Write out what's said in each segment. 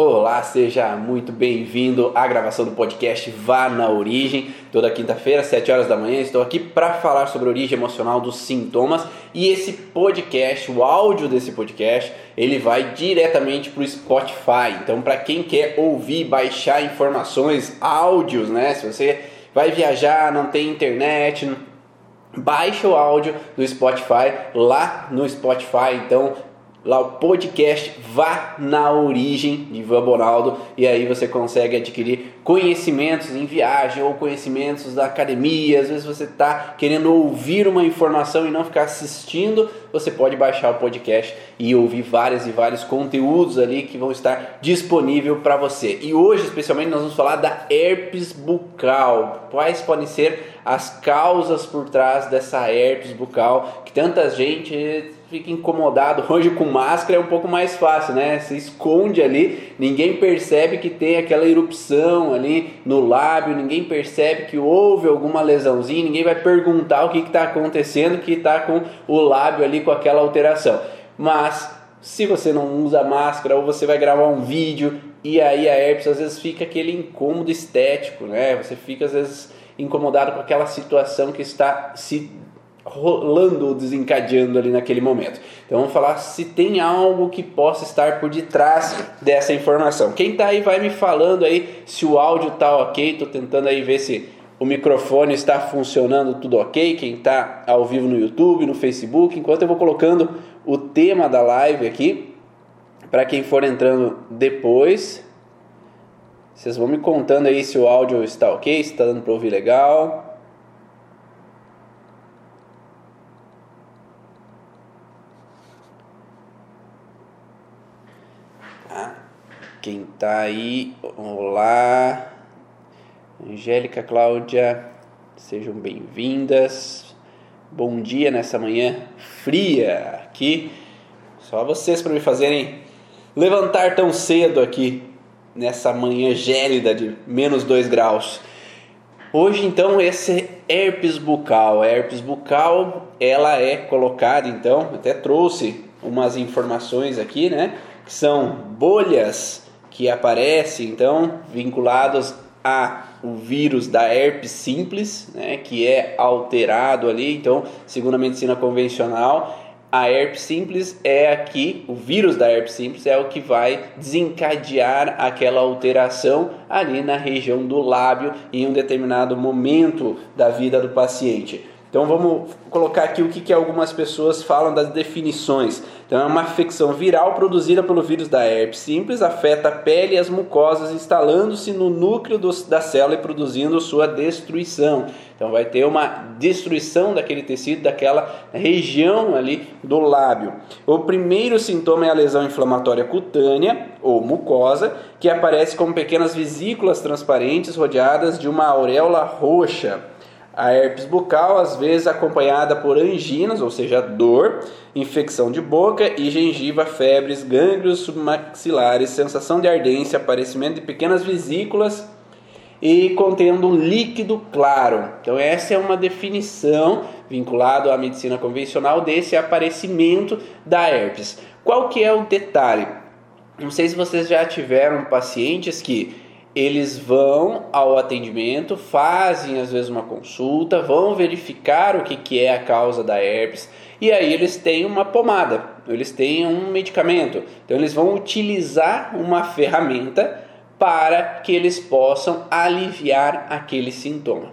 Olá, seja muito bem-vindo à gravação do podcast Vá na Origem. Toda quinta-feira, às 7 horas da manhã, estou aqui para falar sobre a origem emocional dos sintomas. E esse podcast, o áudio desse podcast, ele vai diretamente para o Spotify. Então, para quem quer ouvir, baixar informações, áudios, né? Se você vai viajar, não tem internet, baixa o áudio do Spotify lá no Spotify. Então, lá o podcast Vá na Origem de Ivan Bonaldo e aí você consegue adquirir conhecimentos em viagem ou conhecimentos da academia. Às vezes você está querendo ouvir uma informação e não ficar assistindo, você pode baixar o podcast e ouvir vários e vários conteúdos ali que vão estar disponível para você. E hoje, especialmente, nós vamos falar da herpes bucal. Quais podem ser as causas por trás dessa herpes bucal que tanta gente fica incomodado. Hoje com máscara é um pouco mais fácil, né? Se esconde ali, ninguém percebe que tem aquela erupção ali no lábio, ninguém percebe que houve alguma lesãozinha, ninguém vai perguntar o que está acontecendo, que está com o lábio ali com aquela alteração. Mas se você não usa máscara ou você vai gravar um vídeo e aí a herpes às vezes fica aquele incômodo estético, né? Você fica às vezes incomodado com aquela situação que está se rolando ou desencadeando ali naquele momento. Então vamos falar se tem algo que possa estar por detrás dessa informação. Quem está aí vai me falando aí se o áudio está ok. Estou tentando aí ver se o microfone está funcionando tudo ok. Quem está ao vivo no YouTube, no Facebook, enquanto eu vou colocando o tema da live aqui para quem for entrando depois. Vocês vão me contando aí se o áudio está ok, se está dando para ouvir legal. Quem tá aí? Olá. Angélica, Cláudia, sejam bem-vindas. Bom dia nessa manhã fria aqui. Só vocês para me fazerem levantar tão cedo aqui nessa manhã gélida de menos 2 graus. Hoje então esse herpes bucal, a herpes bucal, ela é colocada então, até trouxe umas informações aqui, né, que são bolhas que aparecem então vinculados a o vírus da herpes simples, né, que é alterado ali. Então, segundo a medicina convencional, a herpes simples é aqui, o vírus da herpes simples é o que vai desencadear aquela alteração ali na região do lábio em um determinado momento da vida do paciente. Então vamos colocar aqui o que, que algumas pessoas falam das definições. Então é uma infecção viral produzida pelo vírus da herpes simples, afeta a pele e as mucosas, instalando-se no núcleo do, da célula e produzindo sua destruição. Então vai ter uma destruição daquele tecido, daquela região ali do lábio. O primeiro sintoma é a lesão inflamatória cutânea ou mucosa, que aparece como pequenas vesículas transparentes rodeadas de uma auréola roxa. A herpes bucal, às vezes acompanhada por anginas, ou seja, dor, infecção de boca e gengiva, febres, gânglios submaxilares, sensação de ardência, aparecimento de pequenas vesículas e contendo um líquido claro. Então essa é uma definição vinculada à medicina convencional desse aparecimento da herpes. Qual que é o detalhe? Não sei se vocês já tiveram pacientes que eles vão ao atendimento, fazem às vezes uma consulta, vão verificar o que, que é a causa da herpes e aí eles têm uma pomada, eles têm um medicamento. Então eles vão utilizar uma ferramenta para que eles possam aliviar aquele sintoma.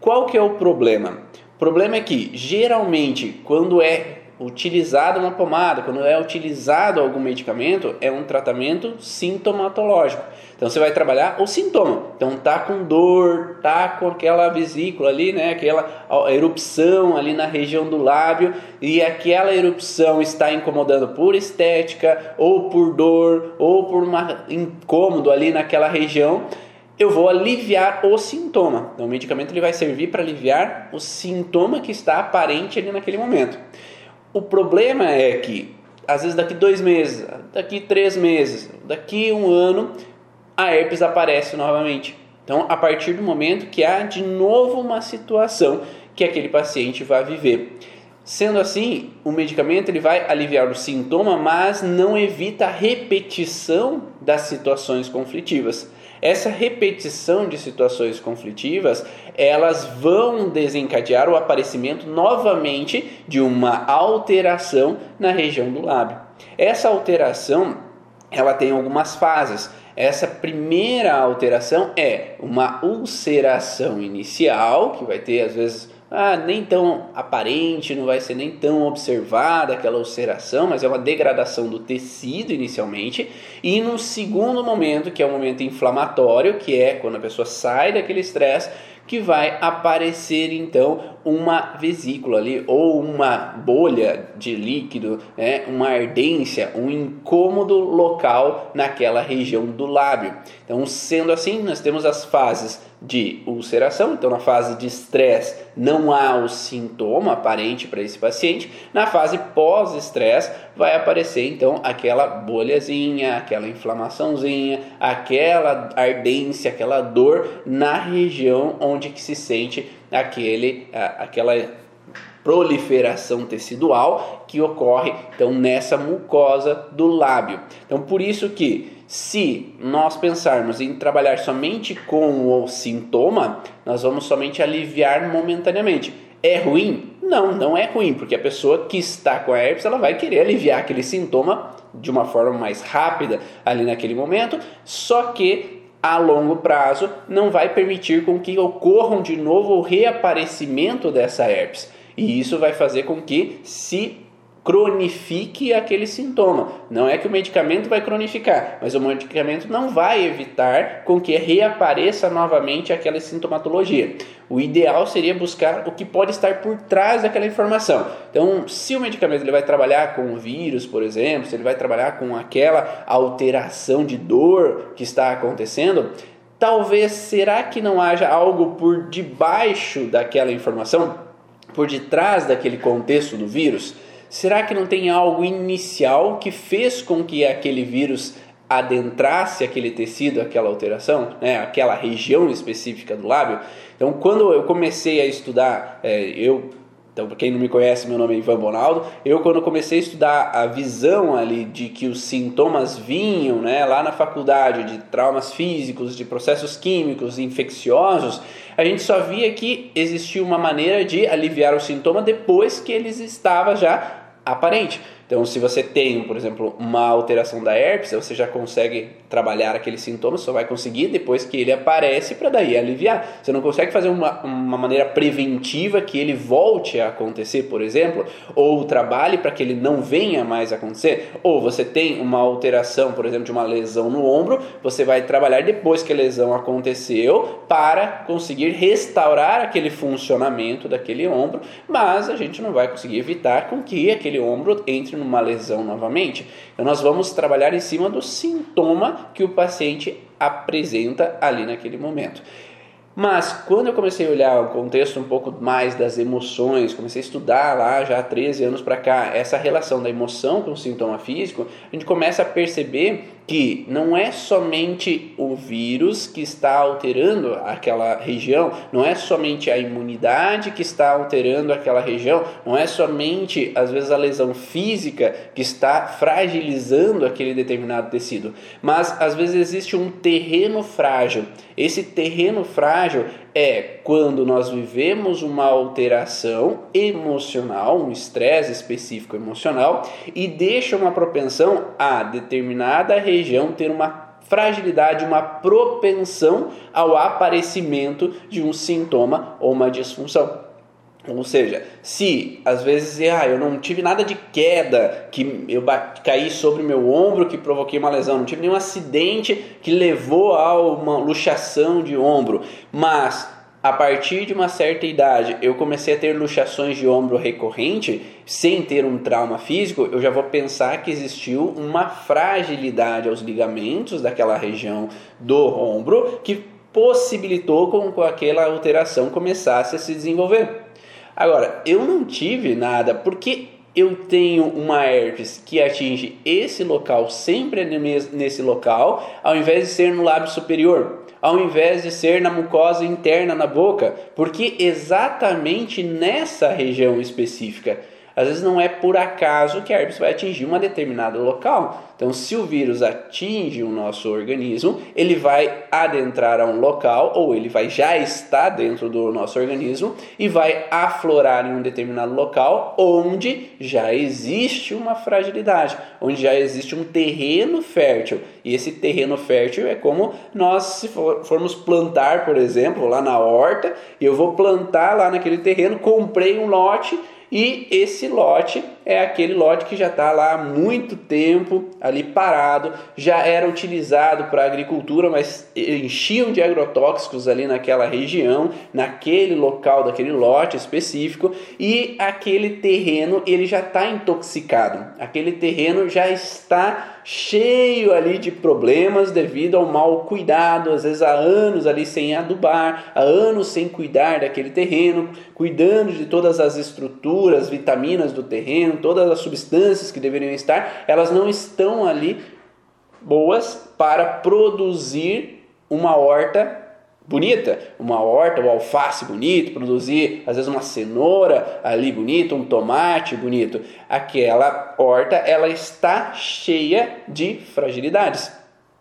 Qual que é o problema? O problema é que geralmente quando é utilizado uma pomada, quando é utilizado algum medicamento, é um tratamento sintomatológico. Então você vai trabalhar o sintoma. Então tá com dor, tá com aquela vesícula ali, né, aquela erupção ali na região do lábio e aquela erupção está incomodando por estética ou por dor ou por um incômodo ali naquela região eu vou aliviar o sintoma. Então, o medicamento ele vai servir para aliviar o sintoma que está aparente ali naquele momento. O problema é que, às vezes, daqui dois meses, daqui três meses, daqui um ano, a herpes aparece novamente. Então, a partir do momento que há de novo uma situação que aquele paciente vai viver. Sendo assim, o medicamento ele vai aliviar o sintoma, mas não evita a repetição das situações conflitivas. Essa repetição de situações conflitivas, elas vão desencadear o aparecimento novamente de uma alteração na região do lábio. Essa alteração, ela tem algumas fases. Essa primeira alteração é uma ulceração inicial, que vai ter às vezes ah, nem tão aparente, não vai ser nem tão observada aquela ulceração, mas é uma degradação do tecido inicialmente. E no segundo momento, que é o momento inflamatório, que é quando a pessoa sai daquele estresse, que vai aparecer então uma vesícula ali ou uma bolha de líquido, né, uma ardência, um incômodo local naquela região do lábio. Então, sendo assim, nós temos as fases de ulceração, então na fase de estresse não há o sintoma aparente para esse paciente, na fase pós-estresse vai aparecer então aquela bolhazinha, aquela inflamaçãozinha, aquela ardência, aquela dor na região onde que se sente aquele, aquela proliferação tecidual que ocorre então nessa mucosa do lábio. Então por isso que se nós pensarmos em trabalhar somente com o sintoma, nós vamos somente aliviar momentaneamente. É ruim? Não, não é ruim, porque a pessoa que está com a herpes, ela vai querer aliviar aquele sintoma de uma forma mais rápida ali naquele momento, só que a longo prazo não vai permitir com que ocorram de novo o reaparecimento dessa herpes. E isso vai fazer com que se cronifique aquele sintoma. Não é que o medicamento vai cronificar, mas o medicamento não vai evitar com que reapareça novamente aquela sintomatologia. O ideal seria buscar o que pode estar por trás daquela informação. Então, se o medicamento ele vai trabalhar com o vírus, por exemplo, se ele vai trabalhar com aquela alteração de dor que está acontecendo, talvez será que não haja algo por debaixo daquela informação, por detrás daquele contexto do vírus? Será que não tem algo inicial que fez com que aquele vírus adentrasse aquele tecido, aquela alteração, né, aquela região específica do lábio? Então, quando eu comecei a estudar, é, eu então, para quem não me conhece, meu nome é Ivan Bonaldo. Eu, quando comecei a estudar a visão ali de que os sintomas vinham né, lá na faculdade de traumas físicos, de processos químicos infecciosos, a gente só via que existia uma maneira de aliviar o sintoma depois que eles estavam já aparente. Então, se você tem, por exemplo, uma alteração da herpes, você já consegue trabalhar aquele sintoma, só vai conseguir depois que ele aparece para daí aliviar. Você não consegue fazer uma, uma maneira preventiva que ele volte a acontecer, por exemplo, ou trabalhe para que ele não venha mais acontecer. Ou você tem uma alteração, por exemplo, de uma lesão no ombro, você vai trabalhar depois que a lesão aconteceu para conseguir restaurar aquele funcionamento daquele ombro, mas a gente não vai conseguir evitar com que aquele ombro entre numa lesão novamente. Nós vamos trabalhar em cima do sintoma que o paciente apresenta ali naquele momento. Mas quando eu comecei a olhar o contexto um pouco mais das emoções, comecei a estudar lá já há 13 anos para cá essa relação da emoção com o sintoma físico, a gente começa a perceber que não é somente o vírus que está alterando aquela região, não é somente a imunidade que está alterando aquela região, não é somente às vezes a lesão física que está fragilizando aquele determinado tecido, mas às vezes existe um terreno frágil. Esse terreno frágil é quando nós vivemos uma alteração emocional, um estresse específico emocional e deixa uma propensão a determinada região ter uma fragilidade, uma propensão ao aparecimento de um sintoma ou uma disfunção. Ou seja, se às vezes ah, eu não tive nada de queda, que eu caí sobre meu ombro, que provoquei uma lesão, não tive nenhum acidente que levou a uma luxação de ombro, mas a partir de uma certa idade eu comecei a ter luxações de ombro recorrente, sem ter um trauma físico, eu já vou pensar que existiu uma fragilidade aos ligamentos daquela região do ombro que possibilitou com que aquela alteração começasse a se desenvolver. Agora, eu não tive nada, porque eu tenho uma herpes que atinge esse local, sempre nesse local, ao invés de ser no lábio superior, ao invés de ser na mucosa interna na boca, porque exatamente nessa região específica Às vezes não é por acaso que a herpes vai atingir uma determinado local. Então, se o vírus atinge o nosso organismo, ele vai adentrar a um local ou ele vai já estar dentro do nosso organismo e vai aflorar em um determinado local onde já existe uma fragilidade, onde já existe um terreno fértil. E esse terreno fértil é como nós se for, formos plantar, por exemplo, lá na horta, eu vou plantar lá naquele terreno, comprei um lote e esse lote é aquele lote que já está lá há muito tempo ali parado, já era utilizado para agricultura, mas enchiam de agrotóxicos ali naquela região, naquele local daquele lote específico, e aquele terreno ele já está intoxicado, aquele terreno já está cheio ali de problemas devido ao mau cuidado, às vezes há anos ali sem adubar, há anos sem cuidar daquele terreno, cuidando de todas as estruturas, vitaminas do terreno, todas as substâncias que deveriam estar, elas não estão ali boas para produzir uma horta bonita, uma horta, um alface bonito, produzir às vezes uma cenoura ali bonita, um tomate bonito. Aquela horta ela está cheia de fragilidades.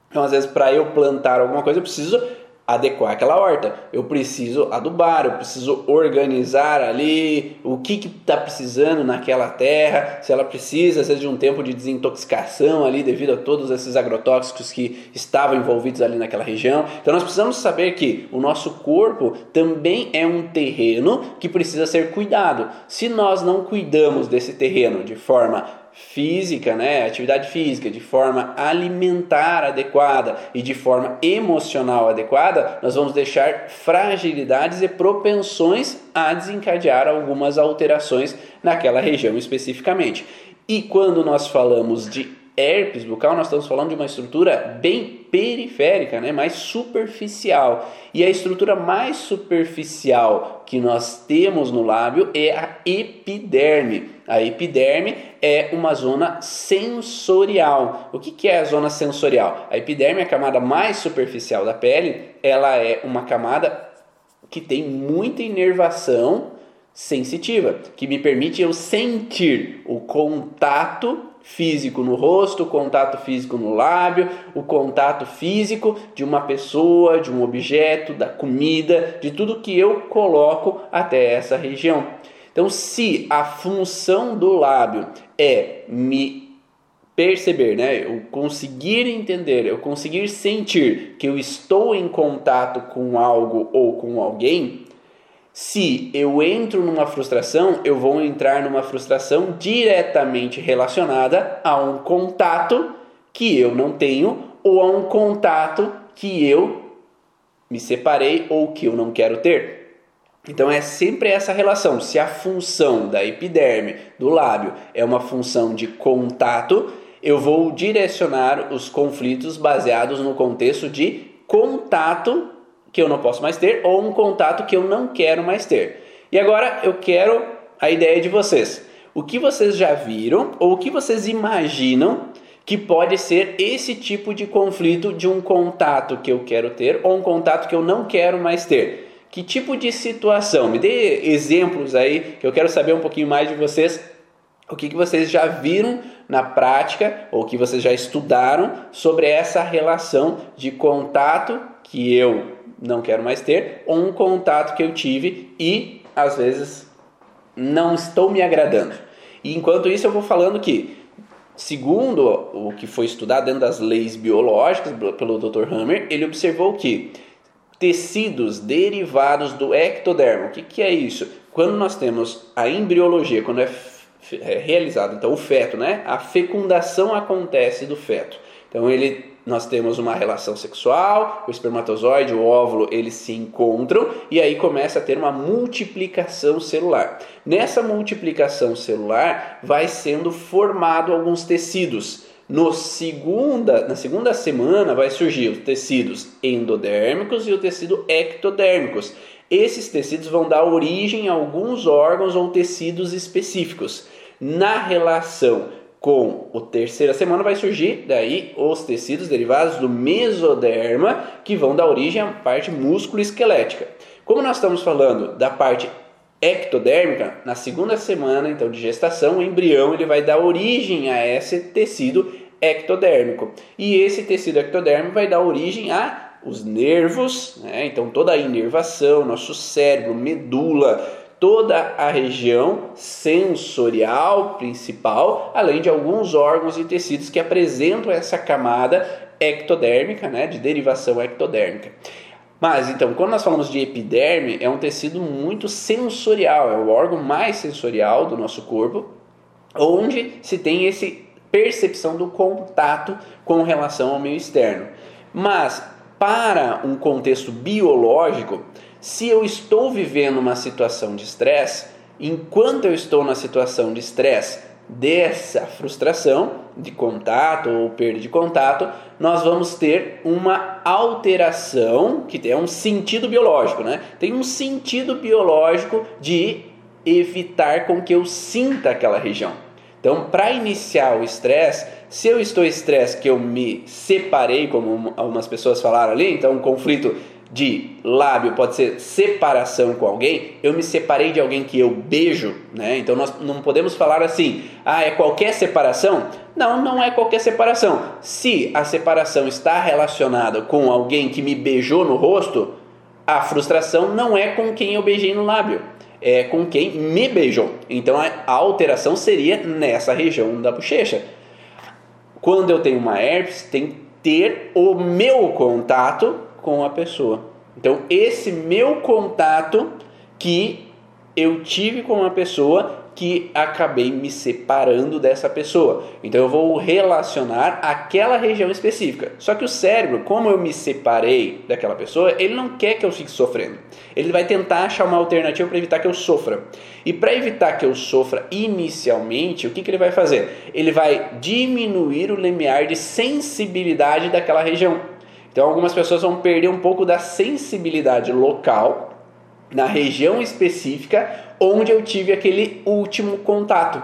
Então, às vezes, para eu plantar alguma coisa, eu preciso adequar aquela horta. Eu preciso adubar, eu preciso organizar ali o que está precisando naquela terra, se ela precisa, vezes, de um tempo de desintoxicação ali devido a todos esses agrotóxicos que estavam envolvidos ali naquela região. Então nós precisamos saber que o nosso corpo também é um terreno que precisa ser cuidado. Se nós não cuidamos desse terreno de forma física, né, atividade física, de forma alimentar adequada e de forma emocional adequada, nós vamos deixar fragilidades e propensões a desencadear algumas alterações naquela região especificamente. E quando nós falamos de herpes bucal, nós estamos falando de uma estrutura bem periférica, né, mais superficial. E a estrutura mais superficial que nós temos no lábio é a epiderme. A epiderme é uma zona sensorial. O que, que é a zona sensorial? A epiderme é a camada mais superficial da pele, ela é uma camada que tem muita inervação sensitiva, que me permite eu sentir o contato físico no rosto, o contato físico no lábio, o contato físico de uma pessoa, de um objeto, da comida, de tudo que eu coloco até essa região. Então, se a função do lábio é me perceber, né, eu conseguir entender, eu conseguir sentir que eu estou em contato com algo ou com alguém, se eu entro numa frustração, eu vou entrar numa frustração diretamente relacionada a um contato que eu não tenho ou a um contato que eu me separei ou que eu não quero ter. Então é sempre essa relação. Se a função da epiderme, do lábio, é uma função de contato, eu vou direcionar os conflitos baseados no contexto de contato que eu não posso mais ter ou um contato que eu não quero mais ter. E agora eu quero a ideia de vocês. O que vocês já viram ou o que vocês imaginam que pode ser esse tipo de conflito de um contato que eu quero ter ou um contato que eu não quero mais ter? Que tipo de situação? Me dê exemplos aí, que eu quero saber um pouquinho mais de vocês. O que, que vocês já viram na prática ou que vocês já estudaram sobre essa relação de contato que eu não quero mais ter, ou um contato que eu tive e às vezes não estou me agradando. E enquanto isso eu vou falando que, segundo o que foi estudado dentro das leis biológicas pelo Dr. Hammer, ele observou que tecidos derivados do ectodermo, o que, que é isso? Quando nós temos a embriologia, quando é, é realizado então o feto, né? A fecundação acontece do feto. Então ele nós temos uma relação sexual, o espermatozoide, o óvulo, eles se encontram e aí começa a ter uma multiplicação celular. Nessa multiplicação celular vai sendo formado alguns tecidos. No segunda, na segunda semana vai surgir os tecidos endodérmicos e o tecido ectodérmicos. Esses tecidos vão dar origem a alguns órgãos ou tecidos específicos. Na relação com o terceira semana vai surgir daí os tecidos derivados do mesoderma que vão dar origem à parte músculo-esquelética. Como nós estamos falando da parte ectodérmica, na segunda semana então de gestação, o embrião ele vai dar origem a esse tecido ectodérmico. E esse tecido ectodérmico vai dar origem a os nervos, né? então toda a inervação, nosso cérebro, medula, toda a região sensorial principal, além de alguns órgãos e tecidos que apresentam essa camada ectodérmica, né, de derivação ectodérmica. Mas então, quando nós falamos de epiderme, é um tecido muito sensorial, é o órgão mais sensorial do nosso corpo, onde se tem esse percepção do contato com relação ao meio externo. Mas para um contexto biológico, se eu estou vivendo uma situação de estresse, enquanto eu estou na situação de estresse dessa frustração de contato ou perda de contato, nós vamos ter uma alteração que é um sentido biológico, né? Tem um sentido biológico de evitar com que eu sinta aquela região. Então, para iniciar o estresse, se eu estou estresse que eu me separei, como algumas pessoas falaram ali, então um conflito de lábio pode ser separação com alguém, eu me separei de alguém que eu beijo, né? Então nós não podemos falar assim, ah, é qualquer separação? Não, não é qualquer separação. Se a separação está relacionada com alguém que me beijou no rosto, a frustração não é com quem eu beijei no lábio, é com quem me beijou. Então a alteração seria nessa região da bochecha. Quando eu tenho uma herpes, tem que ter o meu contato com a pessoa. Então, esse meu contato que eu tive com uma pessoa que acabei me separando dessa pessoa. Então eu vou relacionar aquela região específica. Só que o cérebro, como eu me separei daquela pessoa, ele não quer que eu fique sofrendo. Ele vai tentar achar uma alternativa para evitar que eu sofra. E para evitar que eu sofra inicialmente, o que, que ele vai fazer? Ele vai diminuir o limiar de sensibilidade daquela região. Então algumas pessoas vão perder um pouco da sensibilidade local na região específica onde eu tive aquele último contato.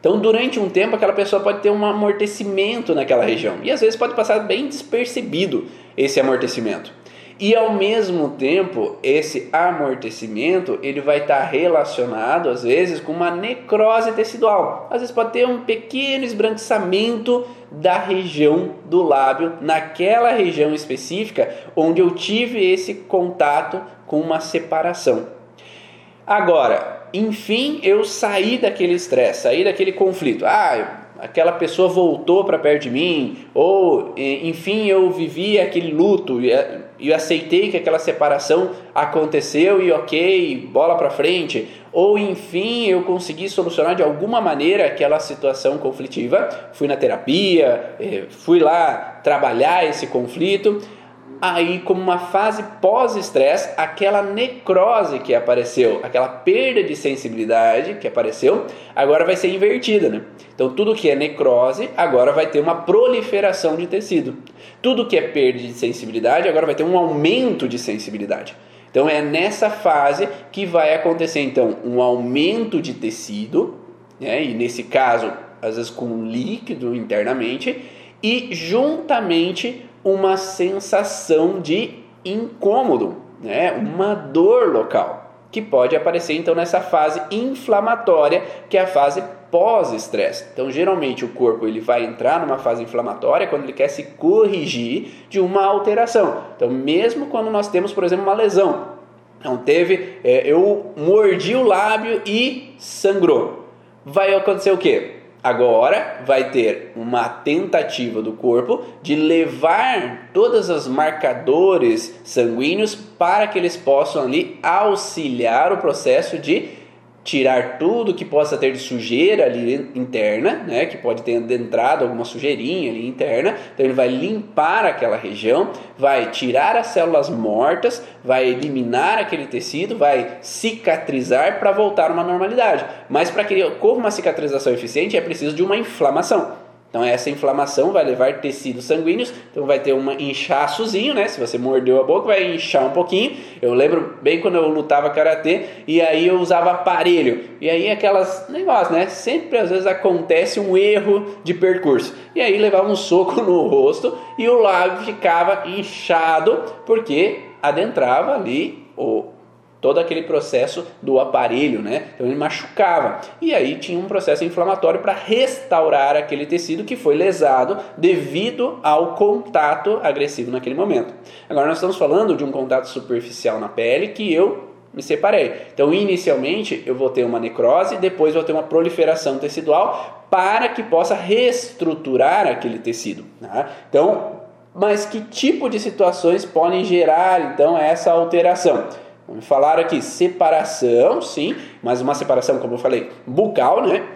Então, durante um tempo, aquela pessoa pode ter um amortecimento naquela região e às vezes pode passar bem despercebido esse amortecimento. E ao mesmo tempo, esse amortecimento ele vai estar relacionado às vezes com uma necrose tecidual. Às vezes pode ter um pequeno esbranquiçamento da região do lábio, naquela região específica onde eu tive esse contato com uma separação. Agora, enfim, eu saí daquele estresse, saí daquele conflito. Ah, aquela pessoa voltou para perto de mim, ou enfim, eu vivi aquele luto e aceitei que aquela separação aconteceu e ok, bola para frente, ou enfim, eu consegui solucionar de alguma maneira aquela situação conflitiva, fui na terapia, eh, fui lá trabalhar esse conflito aí como uma fase pós-estresse, aquela necrose que apareceu, aquela perda de sensibilidade que apareceu, agora vai ser invertida, né? Então tudo que é necrose agora vai ter uma proliferação de tecido. Tudo que é perda de sensibilidade agora vai ter um aumento de sensibilidade. Então é nessa fase que vai acontecer então um aumento de tecido, né? e nesse caso às vezes com líquido internamente, e juntamente uma sensação de incômodo, né? uma dor local, que pode aparecer então nessa fase inflamatória, que é a fase pós-estresse. Então, geralmente o corpo ele vai entrar numa fase inflamatória quando ele quer se corrigir de uma alteração. Então, mesmo quando nós temos, por exemplo, uma lesão, então teve, é, eu mordi o lábio e sangrou. Vai acontecer o quê? Agora vai ter uma tentativa do corpo de levar todos os marcadores sanguíneos para que eles possam ali auxiliar o processo de tirar tudo que possa ter de sujeira ali interna, né, que pode ter adentrado alguma sujeirinha ali interna, então ele vai limpar aquela região, vai tirar as células mortas, vai eliminar aquele tecido, vai cicatrizar para voltar a uma normalidade. Mas para que ocorra uma cicatrização eficiente é preciso de uma inflamação. Então essa inflamação vai levar tecidos sanguíneos, então vai ter um inchaçozinho, né? Se você mordeu a boca, vai inchar um pouquinho. Eu lembro bem quando eu lutava karatê e aí eu usava aparelho. E aí aquelas negócios, né? Sempre às vezes acontece um erro de percurso. E aí levava um soco no rosto e o lábio ficava inchado porque adentrava ali o todo aquele processo do aparelho, né? Então ele machucava. E aí tinha um processo inflamatório para restaurar aquele tecido que foi lesado devido ao contato agressivo naquele momento. Agora nós estamos falando de um contato superficial na pele que eu me separei. Então, inicialmente, eu vou ter uma necrose, depois vou ter uma proliferação tecidual para que possa reestruturar aquele tecido. Né? Então, mas que tipo de situações podem gerar então essa alteração? Vamos falar aqui separação, sim, mas uma separação, como eu falei, bucal, né?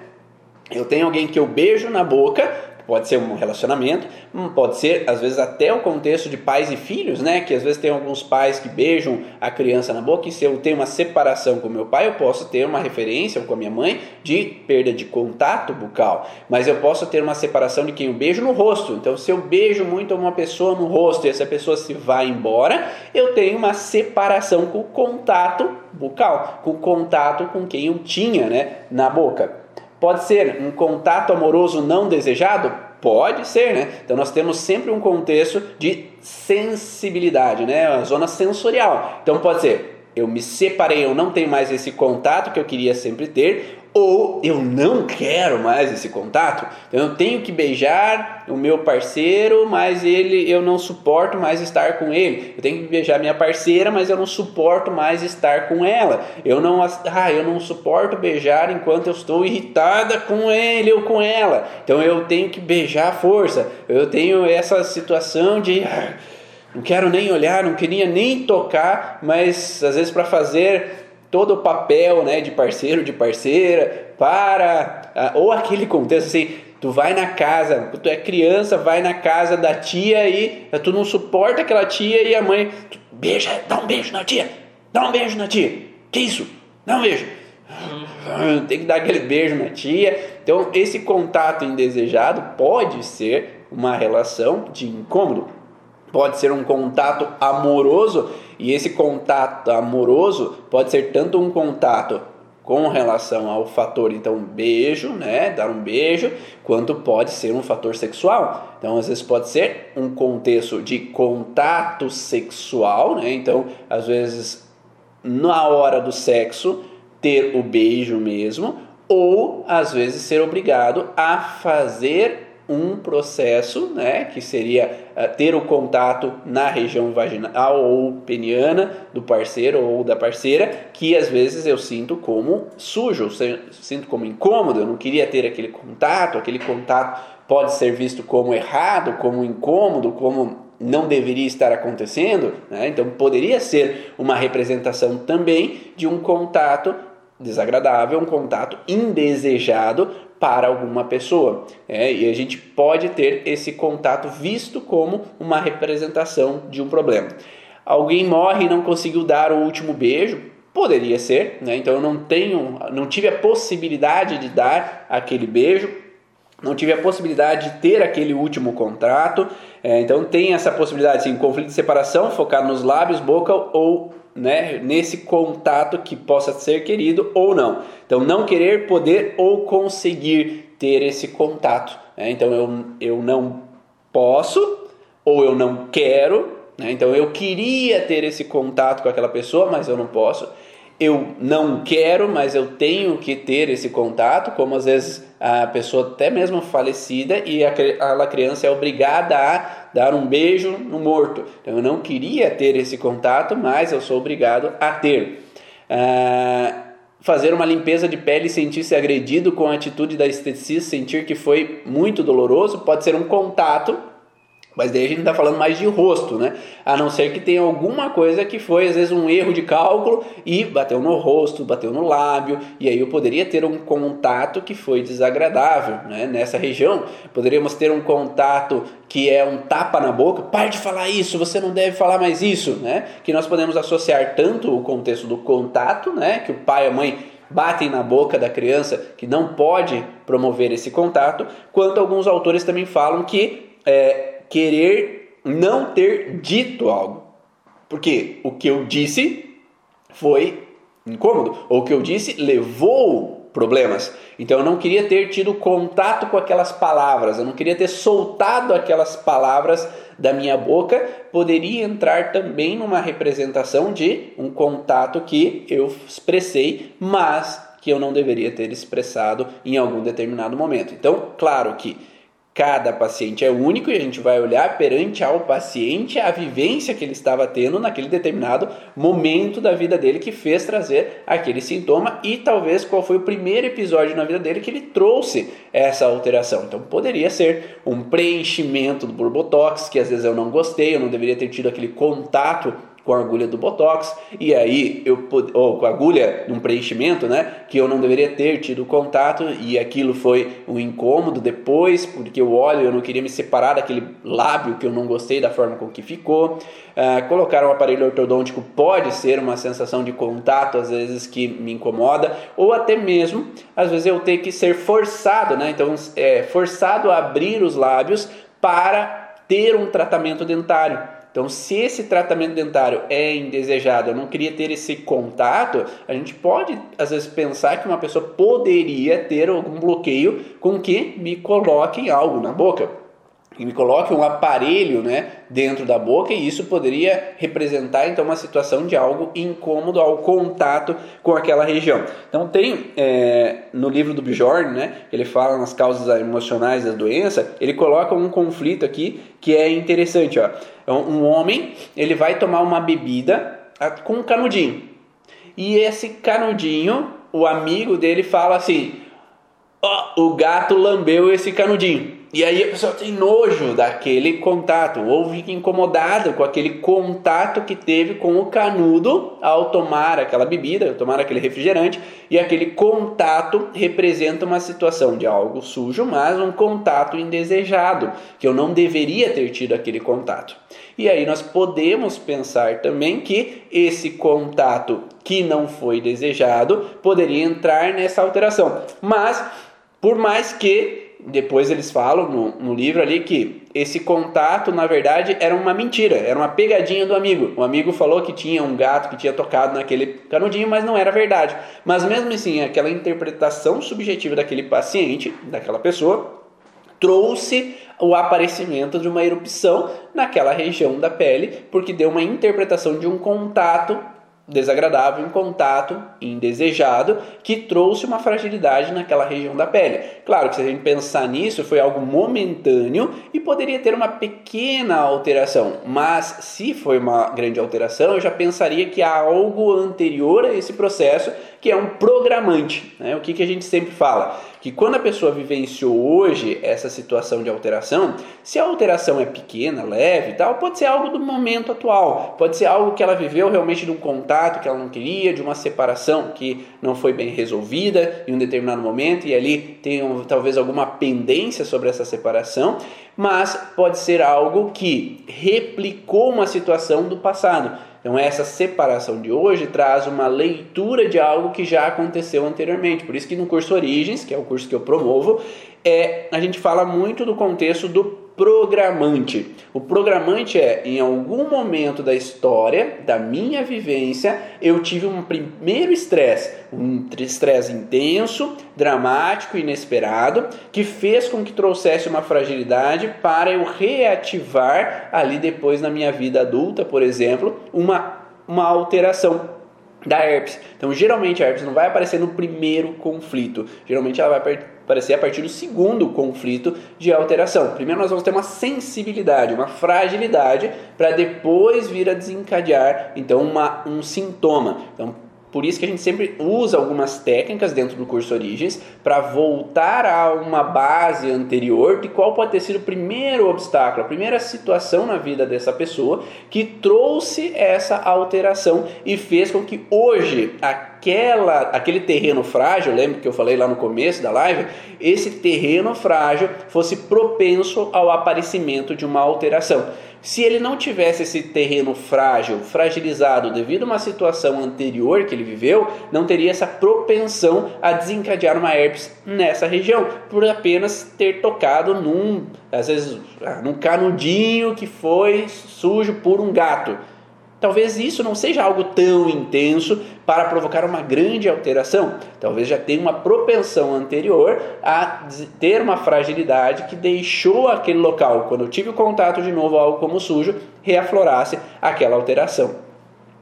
Eu tenho alguém que eu beijo na boca, Pode ser um relacionamento, hum, pode ser às vezes até o contexto de pais e filhos, né? Que às vezes tem alguns pais que beijam a criança na boca e se eu tenho uma separação com meu pai, eu posso ter uma referência com a minha mãe de perda de contato bucal, mas eu posso ter uma separação de quem eu beijo no rosto. Então, se eu beijo muito uma pessoa no rosto e essa pessoa se vai embora, eu tenho uma separação com o contato bucal, com o contato com quem eu tinha, né, na boca. Pode ser um contato amoroso não desejado? Pode ser, né? Então nós temos sempre um contexto de sensibilidade, né? A zona sensorial. Então pode ser, eu me separei, eu não tenho mais esse contato que eu queria sempre ter, ou eu não quero mais esse contato, então eu tenho que beijar o meu parceiro, mas ele eu não suporto mais estar com ele. Eu tenho que beijar minha parceira, mas eu não suporto mais estar com ela. Eu não ah, eu não suporto beijar enquanto eu estou irritada com ele ou com ela. Então eu tenho que beijar à força. Eu tenho essa situação de ah, não quero nem olhar, não queria nem tocar, mas às vezes para fazer todo o papel né, de parceiro, de parceira, para. Ou aquele contexto assim, tu vai na casa, tu é criança, vai na casa da tia e tu não suporta aquela tia e a mãe, beija, dá um beijo na tia, dá um beijo na tia. Que isso? Dá um beijo. Tem que dar aquele beijo na tia. Então, esse contato indesejado pode ser uma relação de incômodo, pode ser um contato amoroso e esse contato amoroso pode ser tanto um contato com relação ao fator, então, beijo, né, dar um beijo, quanto pode ser um fator sexual. Então, às vezes pode ser um contexto de contato sexual, né? Então, às vezes na hora do sexo ter o beijo mesmo, ou às vezes ser obrigado a fazer um processo, né, que seria uh, ter o contato na região vaginal ou peniana do parceiro ou da parceira, que às vezes eu sinto como sujo, eu sinto como incômodo, eu não queria ter aquele contato, aquele contato pode ser visto como errado, como incômodo, como não deveria estar acontecendo, né? então poderia ser uma representação também de um contato desagradável, um contato indesejado para alguma pessoa. É, e a gente pode ter esse contato visto como uma representação de um problema. Alguém morre e não conseguiu dar o último beijo, poderia ser, né? então eu não tenho, não tive a possibilidade de dar aquele beijo, não tive a possibilidade de ter aquele último contrato, é, então tem essa possibilidade, sim, conflito de separação, focado nos lábios, boca ou né, nesse contato que possa ser querido ou não. Então, não querer, poder ou conseguir ter esse contato. Né? Então, eu, eu não posso ou eu não quero. Né? Então, eu queria ter esse contato com aquela pessoa, mas eu não posso eu não quero, mas eu tenho que ter esse contato, como às vezes a pessoa até mesmo falecida e aquela criança é obrigada a dar um beijo no morto. Então eu não queria ter esse contato, mas eu sou obrigado a ter. Ah, fazer uma limpeza de pele e sentir-se agredido com a atitude da esteticista, sentir que foi muito doloroso, pode ser um contato mas daí a gente está falando mais de rosto, né? A não ser que tenha alguma coisa que foi, às vezes, um erro de cálculo e bateu no rosto, bateu no lábio, e aí eu poderia ter um contato que foi desagradável, né? Nessa região, poderíamos ter um contato que é um tapa na boca, pare de falar isso, você não deve falar mais isso, né? Que nós podemos associar tanto o contexto do contato, né? Que o pai e a mãe batem na boca da criança, que não pode promover esse contato, quanto alguns autores também falam que é, querer não ter dito algo. Porque o que eu disse foi incômodo, ou o que eu disse levou problemas. Então eu não queria ter tido contato com aquelas palavras, eu não queria ter soltado aquelas palavras da minha boca, poderia entrar também numa representação de um contato que eu expressei, mas que eu não deveria ter expressado em algum determinado momento. Então, claro que Cada paciente é único e a gente vai olhar perante ao paciente a vivência que ele estava tendo naquele determinado momento da vida dele que fez trazer aquele sintoma e talvez qual foi o primeiro episódio na vida dele que ele trouxe essa alteração. Então poderia ser um preenchimento do borbotox, que às vezes eu não gostei, eu não deveria ter tido aquele contato com a agulha do Botox, e aí eu ou com a agulha num preenchimento, né, que eu não deveria ter tido contato e aquilo foi um incômodo depois, porque o óleo eu não queria me separar daquele lábio que eu não gostei da forma com que ficou. Uh, colocar um aparelho ortodôntico pode ser uma sensação de contato às vezes que me incomoda, ou até mesmo às vezes eu ter que ser forçado, né, então é forçado a abrir os lábios para ter um tratamento dentário. Então, se esse tratamento dentário é indesejado, eu não queria ter esse contato, a gente pode às vezes pensar que uma pessoa poderia ter algum bloqueio com que me coloquem algo na boca e me coloque um aparelho né, dentro da boca e isso poderia representar então uma situação de algo incômodo ao contato com aquela região. Então tem é, no livro do Bjorn, né, ele fala nas causas emocionais da doença, ele coloca um conflito aqui que é interessante. Ó. Então, um homem ele vai tomar uma bebida com um canudinho e esse canudinho, o amigo dele fala assim, oh, o gato lambeu esse canudinho. E aí a pessoa tem nojo daquele contato, ou fica incomodado com aquele contato que teve com o canudo ao tomar aquela bebida, ao tomar aquele refrigerante, e aquele contato representa uma situação de algo sujo, mas um contato indesejado, que eu não deveria ter tido aquele contato. E aí nós podemos pensar também que esse contato que não foi desejado poderia entrar nessa alteração. Mas por mais que depois eles falam no, no, livro ali que esse contato, na verdade, era uma mentira, era uma pegadinha do amigo. O amigo falou que tinha um gato que tinha tocado naquele canudinho, mas não era verdade. Mas mesmo assim, aquela interpretação subjetiva daquele paciente, daquela pessoa, trouxe o aparecimento de uma erupção naquela região da pele, porque deu uma interpretação de um contato desagradável em contato indesejado que trouxe uma fragilidade naquela região da pele. Claro que se a gente pensar nisso, foi algo momentâneo e poderia ter uma pequena alteração, mas se foi uma grande alteração, eu já pensaria que há algo anterior a esse processo que é um programante. Né? O que, que a gente sempre fala? Que quando a pessoa vivenciou hoje essa situação de alteração, se a alteração é pequena, leve e tal, pode ser algo do momento atual, pode ser algo que ela viveu realmente de um contato que ela não queria, de uma separação que não foi bem resolvida em um determinado momento e ali tem um, talvez alguma pendência sobre essa separação, mas pode ser algo que replicou uma situação do passado. Então, essa separação de hoje traz uma leitura de algo que já aconteceu anteriormente. Por isso que no curso Origens, que é o curso que eu promovo, é, a gente fala muito do contexto do programante. O programante é, em algum momento da história, da minha vivência, eu tive um primeiro estresse, um estresse intenso, dramático, inesperado, que fez com que trouxesse uma fragilidade para eu reativar ali depois na minha vida adulta, por exemplo, uma, uma alteração da herpes. Então, geralmente a herpes não vai aparecer no primeiro conflito. Geralmente ela vai aparecer a partir do segundo conflito de alteração. Primeiro nós vamos ter uma sensibilidade, uma fragilidade para depois vir a desencadear então uma, um sintoma. Então, por isso que a gente sempre usa algumas técnicas dentro do curso Origens para voltar a uma base anterior de qual pode ter sido o primeiro obstáculo, a primeira situação na vida dessa pessoa que trouxe essa alteração e fez com que hoje aquela, aquele terreno frágil, lembra que eu falei lá no começo da live, esse terreno frágil fosse propenso ao aparecimento de uma alteração. Se ele não tivesse esse terreno frágil, fragilizado devido a uma situação anterior que ele viveu, não teria essa propensão a desencadear uma herpes nessa região, por apenas ter tocado num, às vezes, ah, num canudinho que foi sujo por um gato. Talvez isso não seja algo tão intenso para provocar uma grande alteração. Talvez já tenha uma propensão anterior a ter uma fragilidade que deixou aquele local, quando eu tive o contato de novo algo como sujo, reaflorasse aquela alteração.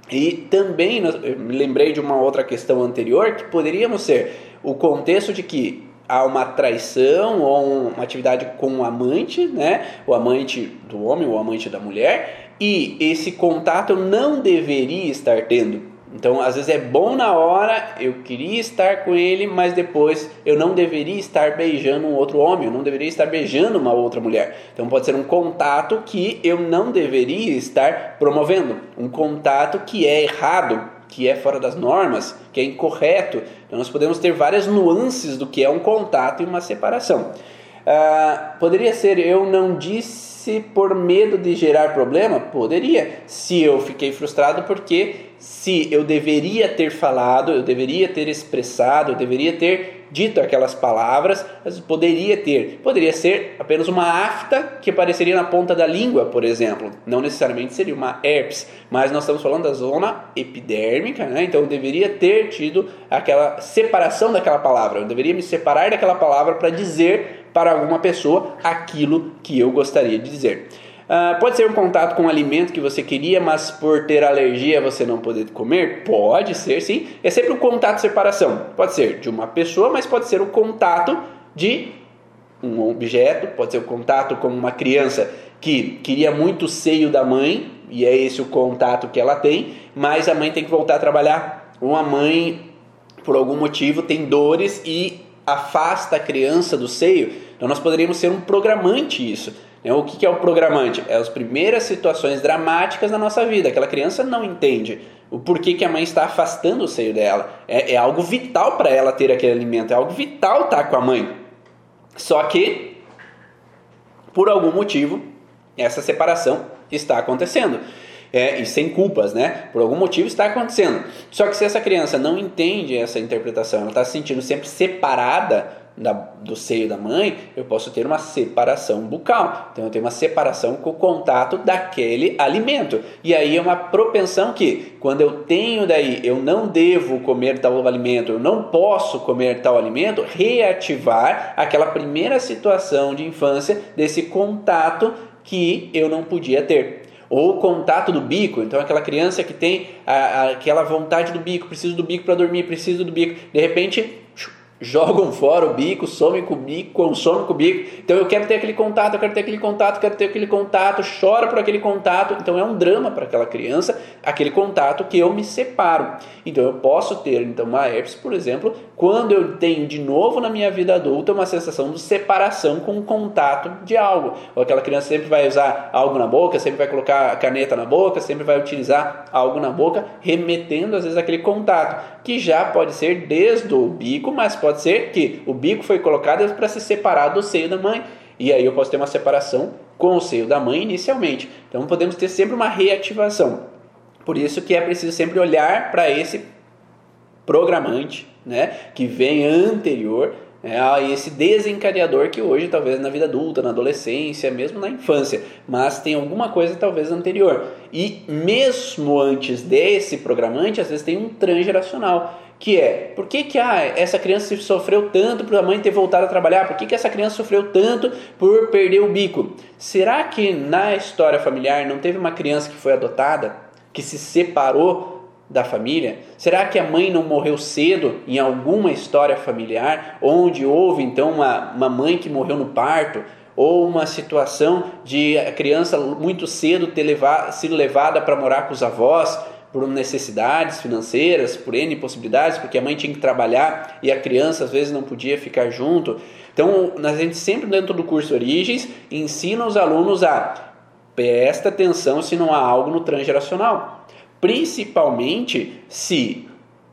E também me lembrei de uma outra questão anterior que poderíamos ser o contexto de que há uma traição ou uma atividade com o amante, né? O amante do homem, o amante da mulher, e esse contato não deveria estar tendo. Então, às vezes é bom na hora, eu queria estar com ele, mas depois eu não deveria estar beijando um outro homem, eu não deveria estar beijando uma outra mulher. Então, pode ser um contato que eu não deveria estar promovendo, um contato que é errado, que é fora das normas, que é incorreto. Então, nós podemos ter várias nuances do que é um contato e uma separação. Uh, poderia ser eu não disse por medo de gerar problema? Poderia. Se eu fiquei frustrado porque se eu deveria ter falado, eu deveria ter expressado, eu deveria ter dito aquelas palavras, mas poderia ter. Poderia ser apenas uma afta que apareceria na ponta da língua, por exemplo. Não necessariamente seria uma herpes, mas nós estamos falando da zona epidérmica, né? então eu deveria ter tido aquela separação daquela palavra. Eu deveria me separar daquela palavra para dizer para alguma pessoa aquilo que eu gostaria de dizer. Uh, pode ser um contato com um alimento que você queria, mas por ter alergia você não poder comer? Pode ser, sim. É sempre um contato separação. Pode ser de uma pessoa, mas pode ser o um contato de um objeto, pode ser o um contato com uma criança que queria muito o seio da mãe, e é esse o contato que ela tem, mas a mãe tem que voltar a trabalhar. Uma mãe, por algum motivo, tem dores e afasta a criança do seio. Então nós poderíamos ser um programante isso. Né? O que é o programante? É as primeiras situações dramáticas da nossa vida. Aquela criança não entende o porquê que a mãe está afastando o seio dela. É, é algo vital para ela ter aquele alimento, é algo vital estar com a mãe. Só que, por algum motivo, essa separação está acontecendo. É, e sem culpas, né? Por algum motivo está acontecendo. Só que se essa criança não entende essa interpretação, ela está se sentindo sempre separada da, do seio da mãe, eu posso ter uma separação bucal. Então eu tenho uma separação com o contato daquele alimento. E aí é uma propensão que, quando eu tenho daí, eu não devo comer tal alimento, eu não posso comer tal alimento, reativar aquela primeira situação de infância desse contato que eu não podia ter ou contato do bico, então aquela criança que tem a, a, aquela vontade do bico, preciso do bico para dormir, preciso do bico, de repente jogam fora o bico, somem com o bico, consomem com o bico. Então eu quero ter aquele contato, eu quero ter aquele contato, eu quero ter aquele contato, chora por aquele contato. Então é um drama para aquela criança, aquele contato que eu me separo. Então eu posso ter então uma herpes, por exemplo, quando eu tenho de novo na minha vida adulta uma sensação de separação com o contato de algo. Ou aquela criança sempre vai usar algo na boca, sempre vai colocar a caneta na boca, sempre vai utilizar algo na boca, remetendo às vezes aquele contato, que já pode ser desde o bico, mas pode pode ser que o bico foi colocado para se separar do seio da mãe. E aí eu posso ter uma separação com o seio da mãe inicialmente. Então podemos ter sempre uma reativação. Por isso que é preciso sempre olhar para esse programante, né, que vem anterior é, a esse desencadeador que hoje talvez na vida adulta, na adolescência, mesmo na infância, mas tem alguma coisa talvez anterior. E mesmo antes desse programante, às vezes tem um transgeracional que é por que, que ah, essa criança sofreu tanto por a mãe ter voltado a trabalhar? Por que, que essa criança sofreu tanto por perder o bico? Será que na história familiar não teve uma criança que foi adotada, que se separou da família? Será que a mãe não morreu cedo em alguma história familiar, onde houve então uma, uma mãe que morreu no parto? Ou uma situação de a criança muito cedo ter levado, sido levada para morar com os avós? Por necessidades financeiras, por N possibilidades, porque a mãe tinha que trabalhar e a criança às vezes não podia ficar junto. Então, a gente sempre dentro do curso Origens ensina os alunos a presta atenção se não há algo no transgeracional. Principalmente se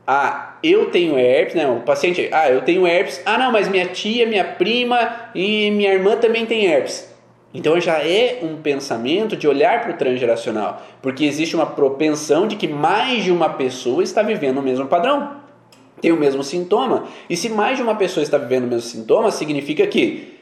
ah, eu tenho herpes, né? O paciente, ah, eu tenho herpes. Ah, não, mas minha tia, minha prima e minha irmã também tem herpes. Então já é um pensamento de olhar para o transgeracional, porque existe uma propensão de que mais de uma pessoa está vivendo o mesmo padrão, tem o mesmo sintoma. E se mais de uma pessoa está vivendo o mesmo sintoma, significa que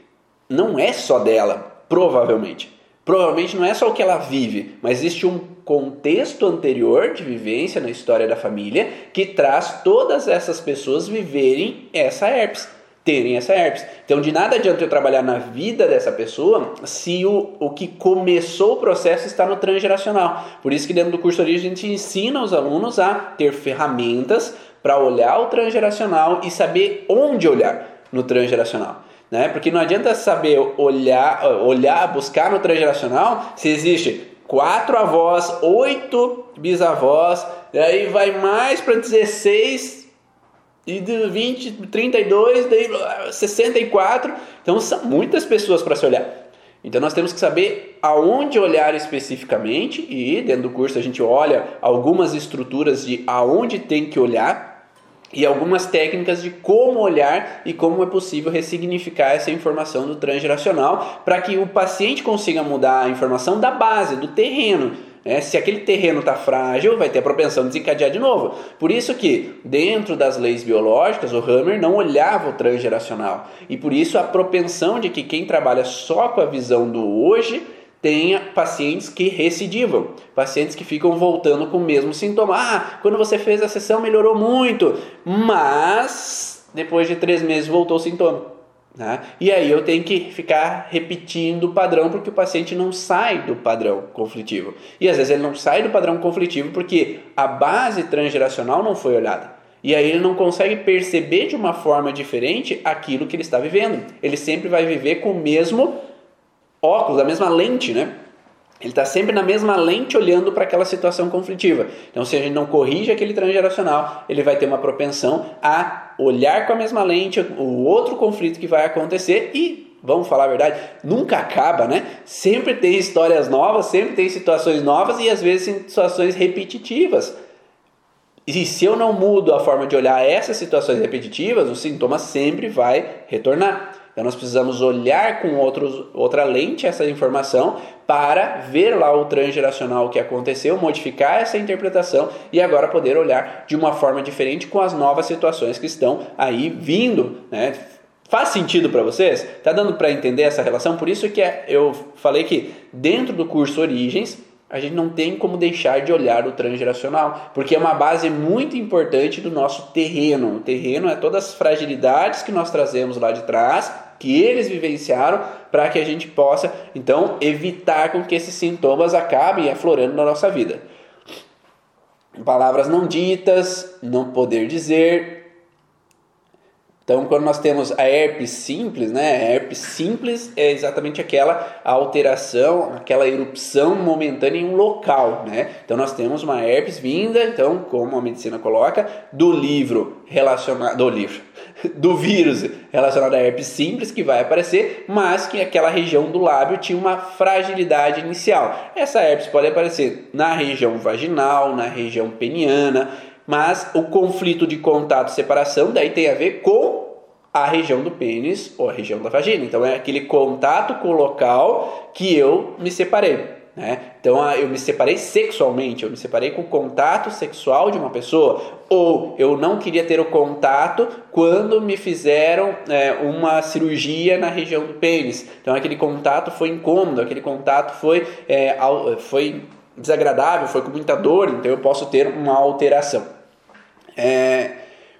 não é só dela, provavelmente. Provavelmente não é só o que ela vive, mas existe um contexto anterior de vivência na história da família que traz todas essas pessoas viverem essa herpes, terem essa herpes. Então, de nada adianta eu trabalhar na vida dessa pessoa se o, o que começou o processo está no transgeracional. Por isso que dentro do curso Origem a gente ensina os alunos a ter ferramentas para olhar o transgeracional e saber onde olhar no transgeracional né? Porque não adianta saber olhar, olhar, buscar no transgeracional se existe quatro avós, oito bisavós, daí vai mais para 16 e de 20, 32, daí 64. Então são muitas pessoas para se olhar. Então nós temos que saber aonde olhar especificamente e dentro do curso a gente olha algumas estruturas de aonde tem que olhar e algumas técnicas de como olhar e como é possível ressignificar essa informação do transgeracional para que o paciente consiga mudar a informação da base, do terreno. É, se aquele terreno está frágil, vai ter a propensão de desencadear de novo. Por isso que, dentro das leis biológicas, o Hammer não olhava o transgeracional. E por isso a propensão de que quem trabalha só com a visão do hoje tenha pacientes que recidivam, pacientes que ficam voltando com o mesmo sintoma. Ah, quando você fez a sessão melhorou muito, mas depois de três meses voltou o sintoma. Né? E aí eu tenho que ficar repetindo o padrão porque o paciente não sai do padrão conflitivo. E às vezes ele não sai do padrão conflitivo porque a base transgeracional não foi olhada. E aí ele não consegue perceber de uma forma diferente aquilo que ele está vivendo. Ele sempre vai viver com o mesmo óculos, a mesma lente, né? Ele está sempre na mesma lente olhando para aquela situação conflitiva. Então, se a gente não corrige aquele transgeracional, ele vai ter uma propensão a olhar com a mesma lente o outro conflito que vai acontecer e, vamos falar a verdade, nunca acaba, né? Sempre tem histórias novas, sempre tem situações novas e às vezes situações repetitivas. E se eu não mudo a forma de olhar essas situações repetitivas, o sintoma sempre vai retornar. Então nós precisamos olhar com outros, outra lente essa informação para ver lá o transgeracional que aconteceu, modificar essa interpretação e agora poder olhar de uma forma diferente com as novas situações que estão aí vindo, né? Faz sentido para vocês? Tá dando para entender essa relação? Por isso que é, eu falei que dentro do curso Origens a gente não tem como deixar de olhar o transgeracional, porque é uma base muito importante do nosso terreno. O terreno é todas as fragilidades que nós trazemos lá de trás, que eles vivenciaram, para que a gente possa então evitar com que esses sintomas acabem aflorando na nossa vida. Palavras não ditas, não poder dizer, então, quando nós temos a herpes simples, né? A herpes simples é exatamente aquela alteração, aquela erupção momentânea em um local, né? Então, nós temos uma herpes vinda, então, como a medicina coloca, do livro relacionado, do livro, do vírus relacionado à herpes simples que vai aparecer, mas que aquela região do lábio tinha uma fragilidade inicial. Essa herpes pode aparecer na região vaginal, na região peniana, mas o conflito de contato e separação daí tem a ver com a região do pênis ou a região da vagina. Então é aquele contato com o local que eu me separei. Né? Então eu me separei sexualmente, eu me separei com o contato sexual de uma pessoa, ou eu não queria ter o contato quando me fizeram é, uma cirurgia na região do pênis. Então aquele contato foi incômodo, aquele contato foi, é, foi desagradável, foi com muita dor, então eu posso ter uma alteração. É,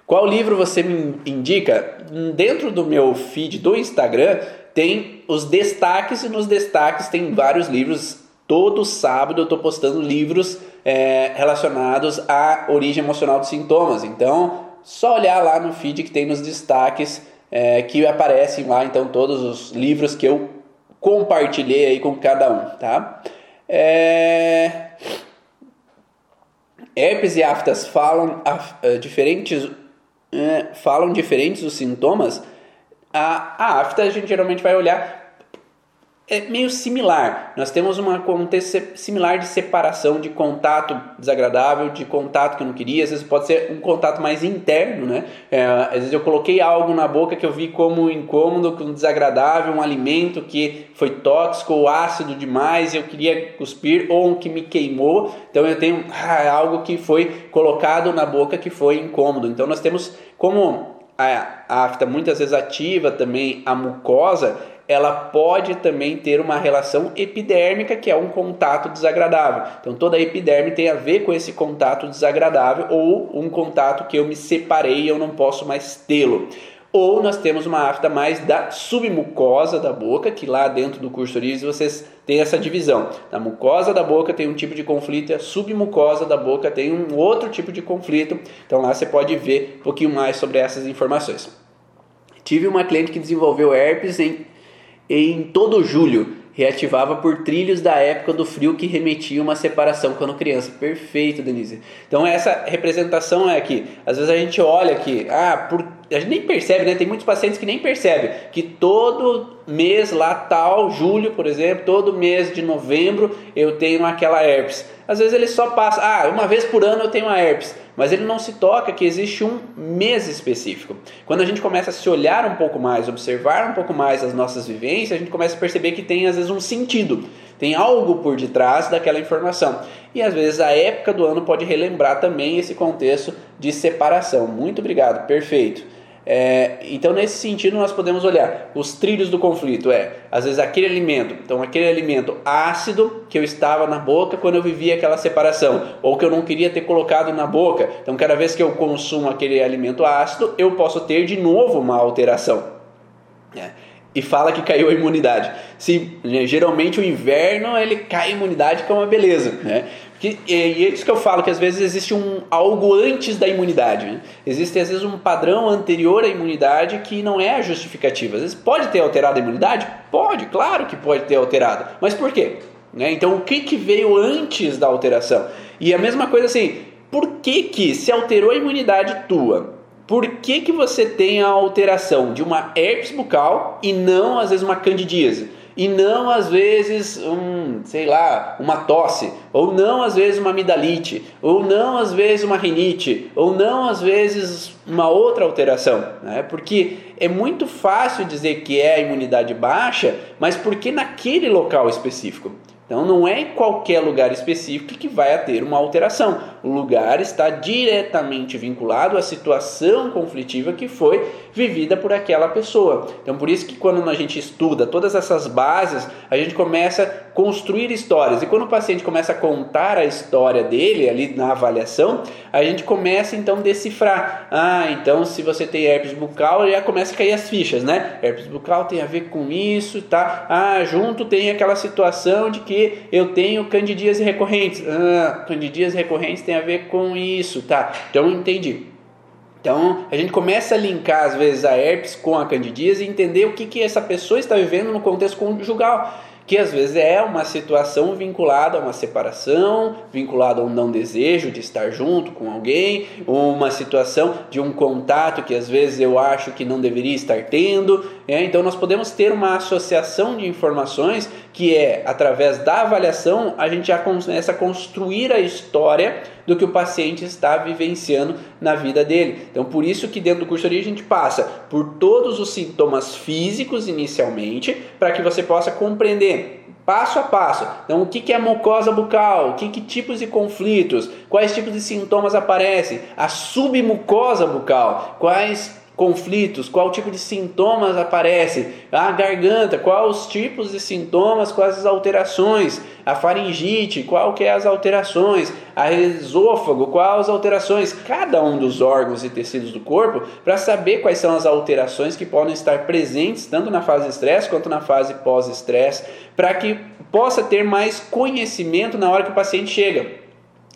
qual livro você me indica? Dentro do meu feed do Instagram tem os destaques e nos destaques tem vários livros. Todo sábado eu estou postando livros é, relacionados à origem emocional dos sintomas. Então, só olhar lá no feed que tem nos destaques é, que aparecem lá então todos os livros que eu compartilhei aí com cada um, tá? É... Herpes e aftas falam uh, diferentes é, falam diferentes os sintomas, a, a afta a gente geralmente vai olhar é meio similar. Nós temos uma contexto similar de separação de contato desagradável, de contato que eu não queria. Às vezes pode ser um contato mais interno, né? É, às vezes eu coloquei algo na boca que eu vi como incômodo, como desagradável, um alimento que foi tóxico ou ácido demais, eu queria cuspir, ou um que me queimou. Então eu tenho ah, algo que foi colocado na boca que foi incômodo. Então nós temos como a afta muitas vezes ativa também a mucosa, ela pode também ter uma relação epidérmica, que é um contato desagradável. Então toda epiderme tem a ver com esse contato desagradável ou um contato que eu me separei e eu não posso mais tê-lo. Ou nós temos uma afta mais da submucosa da boca, que lá dentro do curso Orives vocês têm essa divisão. A mucosa da boca tem um tipo de conflito e a submucosa da boca tem um outro tipo de conflito. Então lá você pode ver um pouquinho mais sobre essas informações. Tive uma cliente que desenvolveu herpes em, em todo julho reativava por trilhos da época do frio que remetia uma separação quando criança. Perfeito, Denise. Então essa representação é aqui. Às vezes a gente olha aqui, ah, por... a gente nem percebe, né? Tem muitos pacientes que nem percebem que todo mês lá tal, julho, por exemplo, todo mês de novembro eu tenho aquela herpes. Às vezes ele só passa, ah, uma vez por ano eu tenho uma herpes mas ele não se toca que existe um mês específico. Quando a gente começa a se olhar um pouco mais, observar um pouco mais as nossas vivências, a gente começa a perceber que tem às vezes um sentido, tem algo por detrás daquela informação. E às vezes a época do ano pode relembrar também esse contexto de separação. Muito obrigado, perfeito. É, então, nesse sentido, nós podemos olhar os trilhos do conflito. É, às vezes, aquele alimento, então, aquele alimento ácido que eu estava na boca quando eu vivia aquela separação, ou que eu não queria ter colocado na boca. Então, cada vez que eu consumo aquele alimento ácido, eu posso ter de novo uma alteração. É e fala que caiu a imunidade. Se geralmente o inverno ele cai a imunidade que é uma beleza, né? Que, e é isso que eu falo, que às vezes existe um, algo antes da imunidade. Né? Existe às vezes um padrão anterior à imunidade que não é a justificativa. Às vezes pode ter alterado a imunidade? Pode, claro que pode ter alterado. Mas por quê? Né? Então o que, que veio antes da alteração? E a mesma coisa assim, por que, que se alterou a imunidade tua? Por que, que você tem a alteração de uma herpes bucal e não às vezes uma candidíase? E não às vezes um, sei lá, uma tosse, ou não às vezes uma amidalite, ou não às vezes uma rinite, ou não às vezes uma outra alteração, né? Porque é muito fácil dizer que é a imunidade baixa, mas porque naquele local específico. Então não é em qualquer lugar específico que vai ter uma alteração. O lugar está diretamente vinculado à situação conflitiva que foi vivida por aquela pessoa. Então por isso que quando a gente estuda todas essas bases, a gente começa a construir histórias. E quando o paciente começa a contar a história dele ali na avaliação, a gente começa então a decifrar. Ah, então se você tem herpes bucal, já começa a cair as fichas, né? Herpes bucal tem a ver com isso, tá? Ah, junto tem aquela situação de que eu tenho candidíase recorrentes. Ah, candidíase recorrentes tem a ver com isso, tá? Então entendi. Então a gente começa a linkar às vezes a herpes com a candidíase e entender o que, que essa pessoa está vivendo no contexto conjugal que às vezes é uma situação vinculada a uma separação, vinculada a um não desejo de estar junto com alguém, uma situação de um contato que às vezes eu acho que não deveria estar tendo. É? Então nós podemos ter uma associação de informações que é através da avaliação a gente já começa a construir a história do que o paciente está vivenciando na vida dele. Então, por isso que dentro do curso a gente passa por todos os sintomas físicos inicialmente, para que você possa compreender passo a passo. Então, o que é mucosa bucal? Que, que tipos de conflitos? Quais tipos de sintomas aparecem? A submucosa bucal? Quais conflitos, qual tipo de sintomas aparece, a garganta, quais os tipos de sintomas, quais as alterações, a faringite, qual que é as alterações, a esôfago, quais as alterações, cada um dos órgãos e tecidos do corpo, para saber quais são as alterações que podem estar presentes tanto na fase estresse quanto na fase pós-estresse, para que possa ter mais conhecimento na hora que o paciente chega.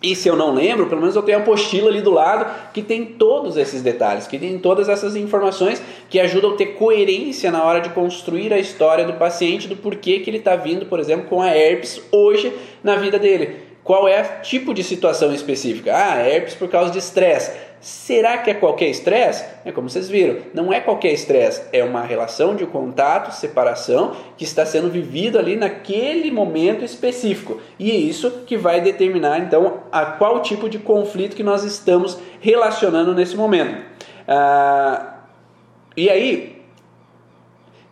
E se eu não lembro, pelo menos eu tenho a apostila ali do lado que tem todos esses detalhes, que tem todas essas informações que ajudam a ter coerência na hora de construir a história do paciente, do porquê que ele está vindo, por exemplo, com a herpes hoje na vida dele. Qual é o tipo de situação específica? Ah, herpes por causa de estresse. Será que é qualquer estresse? É como vocês viram, não é qualquer estresse, é uma relação de contato, separação que está sendo vivido ali naquele momento específico. E é isso que vai determinar então a qual tipo de conflito que nós estamos relacionando nesse momento. Ah, e aí,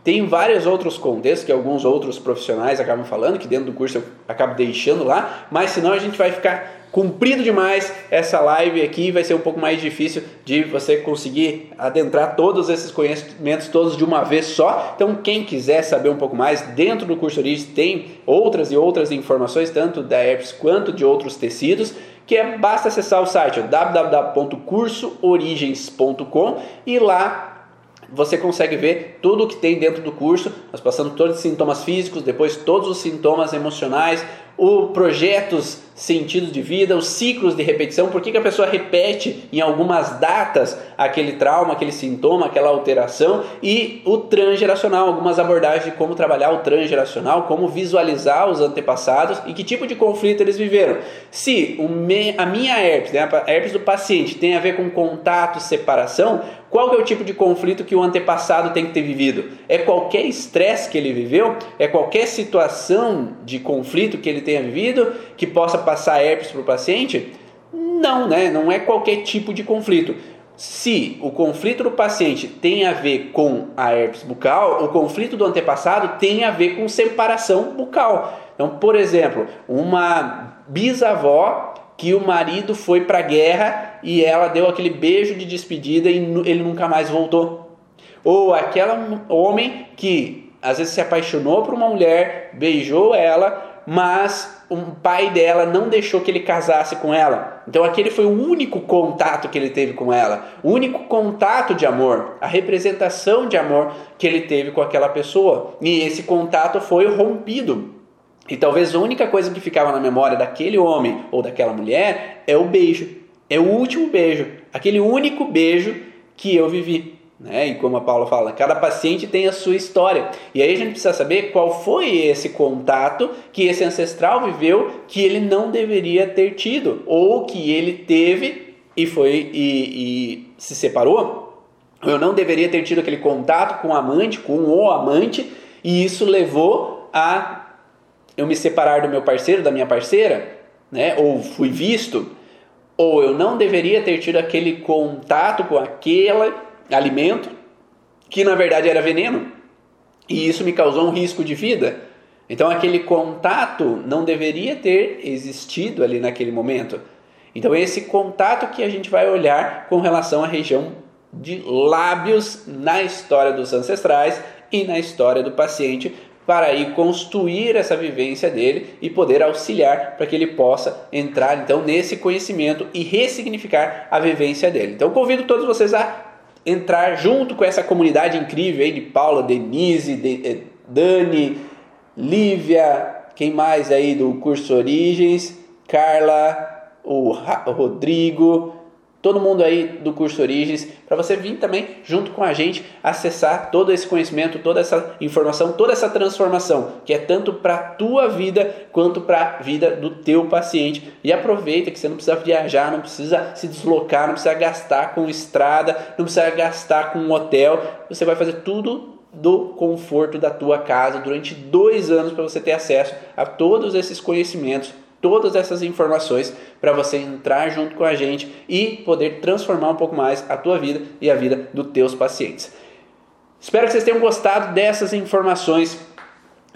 Tem vários outros contextos que alguns outros profissionais acabam falando, que dentro do curso eu acabo deixando lá, mas senão a gente vai ficar comprido demais essa live aqui, vai ser um pouco mais difícil de você conseguir adentrar todos esses conhecimentos todos de uma vez só. Então, quem quiser saber um pouco mais, dentro do curso Origens tem outras e outras informações, tanto da herpes quanto de outros tecidos que é basta acessar o site www.cursoorigens.com e lá você consegue ver tudo o que tem dentro do curso, nós passamos todos os sintomas físicos, depois todos os sintomas emocionais, os projetos sentidos de vida, os ciclos de repetição, por que, que a pessoa repete em algumas datas aquele trauma, aquele sintoma, aquela alteração e o transgeracional, algumas abordagens de como trabalhar o transgeracional, como visualizar os antepassados e que tipo de conflito eles viveram. Se a minha herpes, né, a herpes do paciente tem a ver com contato, separação, qual é o tipo de conflito que o antepassado tem que ter vivido? É qualquer estresse que ele viveu? É qualquer situação de conflito que ele tenha vivido que possa passar herpes para o paciente? Não, né? Não é qualquer tipo de conflito. Se o conflito do paciente tem a ver com a herpes bucal, o conflito do antepassado tem a ver com separação bucal. Então, por exemplo, uma bisavó que o marido foi para a guerra e ela deu aquele beijo de despedida e ele nunca mais voltou. Ou aquele homem que às vezes se apaixonou por uma mulher, beijou ela, mas o pai dela não deixou que ele casasse com ela. Então aquele foi o único contato que ele teve com ela, o único contato de amor, a representação de amor que ele teve com aquela pessoa. E esse contato foi rompido. E talvez a única coisa que ficava na memória daquele homem ou daquela mulher é o beijo. É o último beijo, aquele único beijo que eu vivi. Né? E como a Paula fala, cada paciente tem a sua história. E aí a gente precisa saber qual foi esse contato que esse ancestral viveu que ele não deveria ter tido, ou que ele teve e foi e, e se separou. Eu não deveria ter tido aquele contato com o amante, com o amante, e isso levou a eu me separar do meu parceiro, da minha parceira, né? Ou fui visto, ou eu não deveria ter tido aquele contato com aquele alimento que na verdade era veneno. E isso me causou um risco de vida. Então aquele contato não deveria ter existido ali naquele momento. Então esse contato que a gente vai olhar com relação à região de lábios na história dos ancestrais e na história do paciente para aí construir essa vivência dele e poder auxiliar para que ele possa entrar então nesse conhecimento e ressignificar a vivência dele. Então convido todos vocês a entrar junto com essa comunidade incrível aí de Paula, Denise, de, eh, Dani, Lívia, quem mais aí do curso Origens, Carla, o Rodrigo, todo mundo aí do curso Origens, para você vir também junto com a gente acessar todo esse conhecimento, toda essa informação, toda essa transformação, que é tanto para a tua vida quanto para a vida do teu paciente. E aproveita que você não precisa viajar, não precisa se deslocar, não precisa gastar com estrada, não precisa gastar com um hotel. Você vai fazer tudo do conforto da tua casa durante dois anos para você ter acesso a todos esses conhecimentos todas essas informações para você entrar junto com a gente e poder transformar um pouco mais a tua vida e a vida dos teus pacientes. Espero que vocês tenham gostado dessas informações.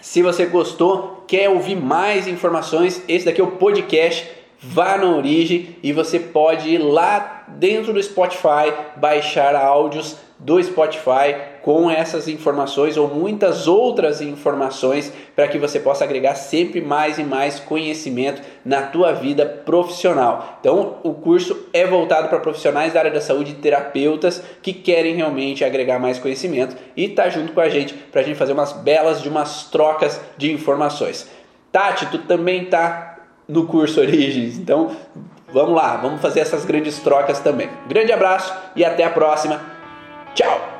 Se você gostou, quer ouvir mais informações, esse daqui é o podcast Vá na Origem e você pode ir lá dentro do Spotify baixar áudios do Spotify com essas informações ou muitas outras informações para que você possa agregar sempre mais e mais conhecimento na tua vida profissional. Então, o curso é voltado para profissionais da área da saúde, terapeutas que querem realmente agregar mais conhecimento e tá junto com a gente para a gente fazer umas belas de umas trocas de informações. Tati, tu também tá no curso Origens, então vamos lá, vamos fazer essas grandes trocas também. Grande abraço e até a próxima. Tchau!